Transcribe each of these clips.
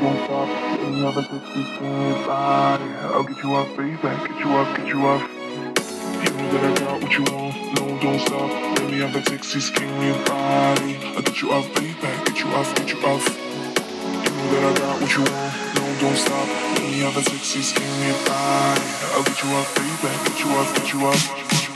don't stop. Any other distance, by. Ah, I'll get you off, baby. Get you off, get you off. You know that I got what you want. No, don't stop. Any other Texas king your body. I'll get you off, baby. Get you off, get you off. You know that I got what you want. No, don't stop. Let Any other Texas king your body. I'll get you off, baby. Get you off, get you off.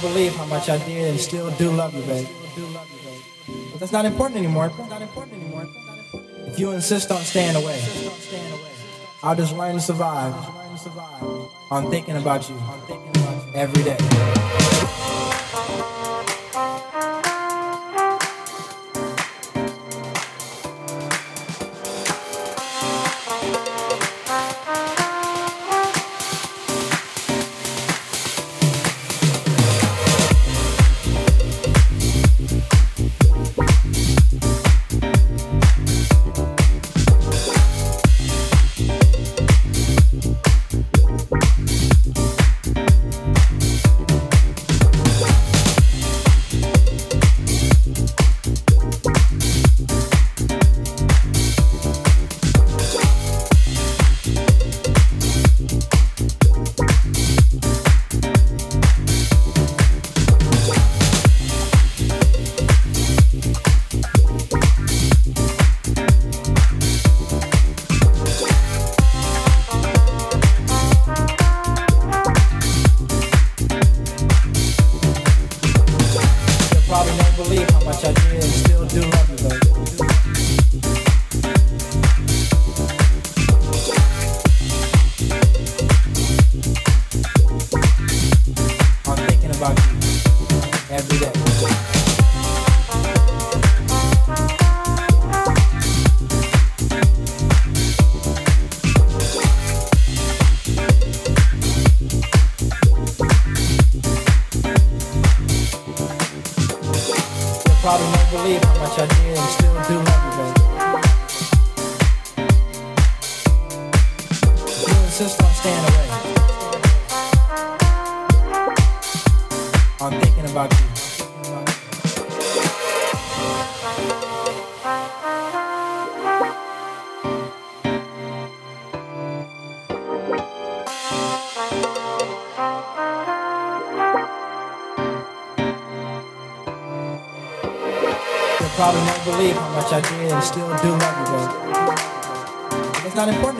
believe how much I did and still do love you, baby. But that's not important anymore. If you insist on staying away, I'll just learn to survive on thinking about you every day. not important.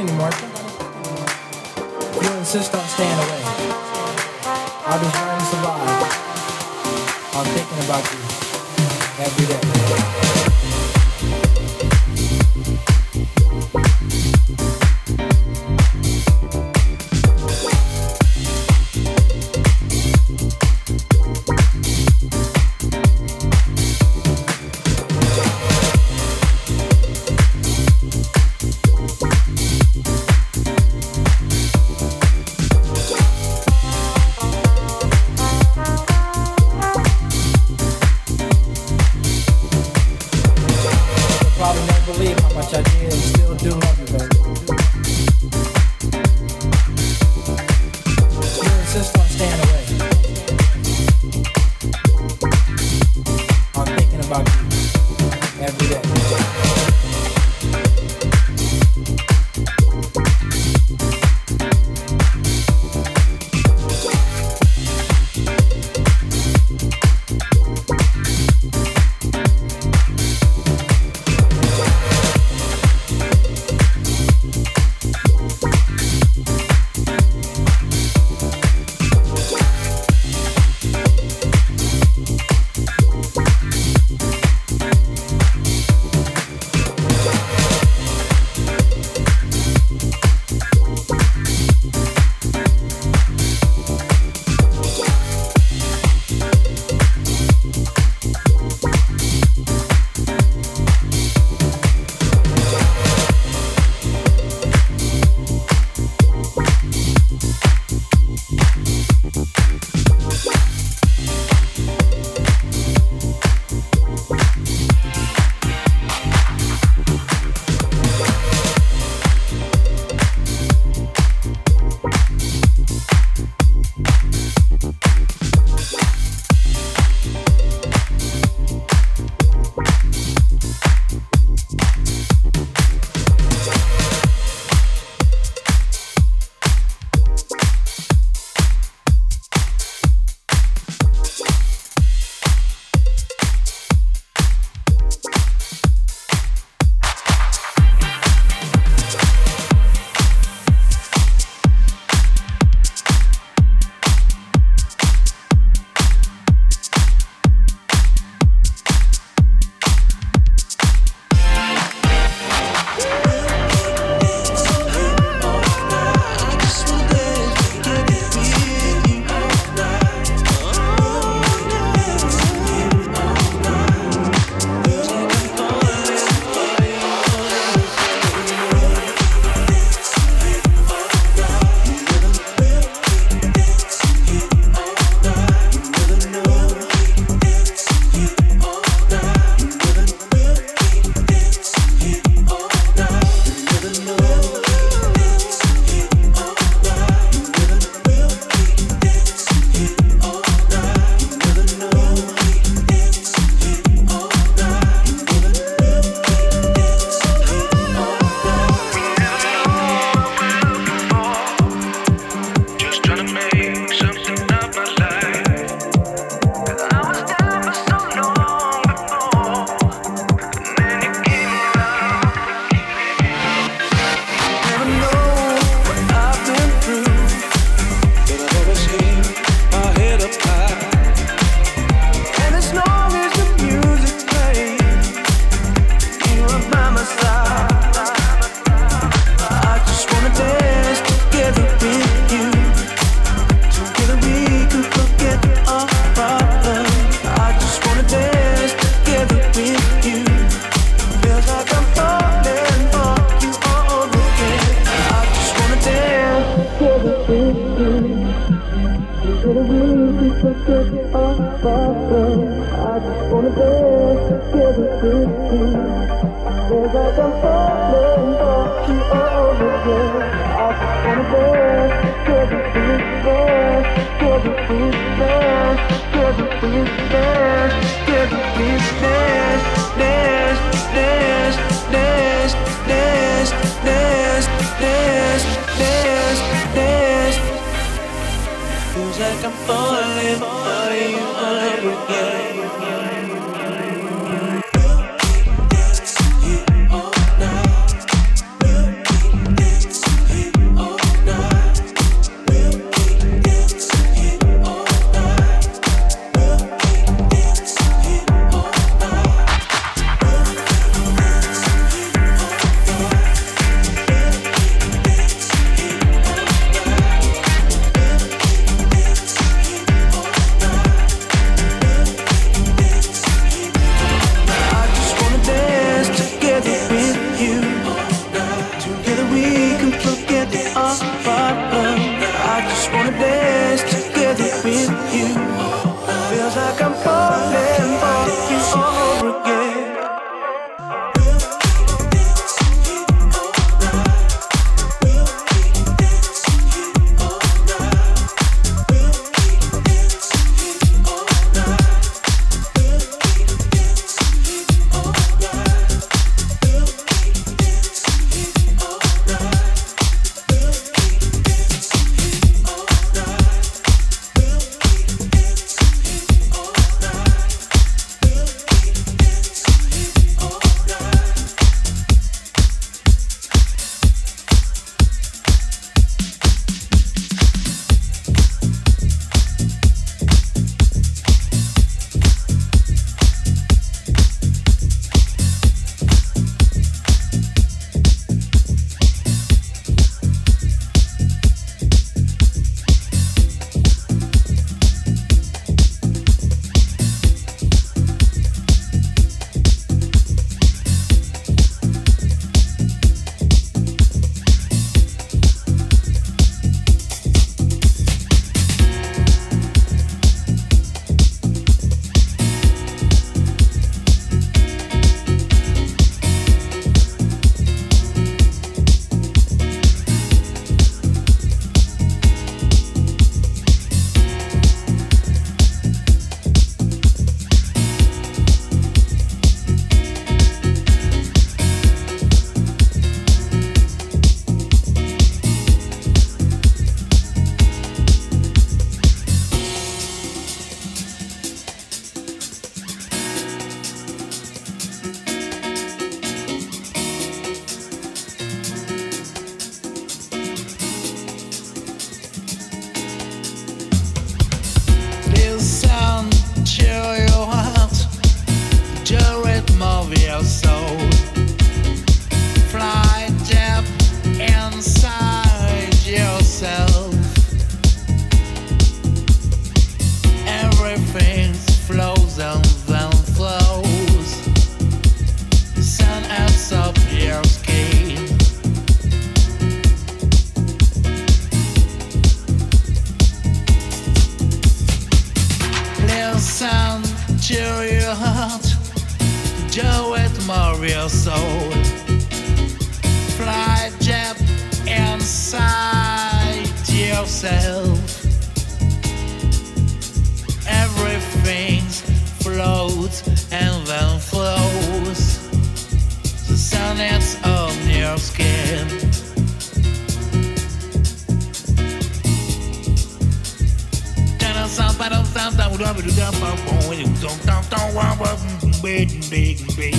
wait, big, big.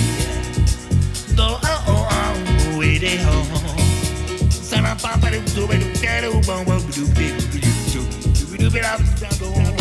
Do oh oh oh, wait a ho. Sana papa do do do do do do do do do do do do do do do do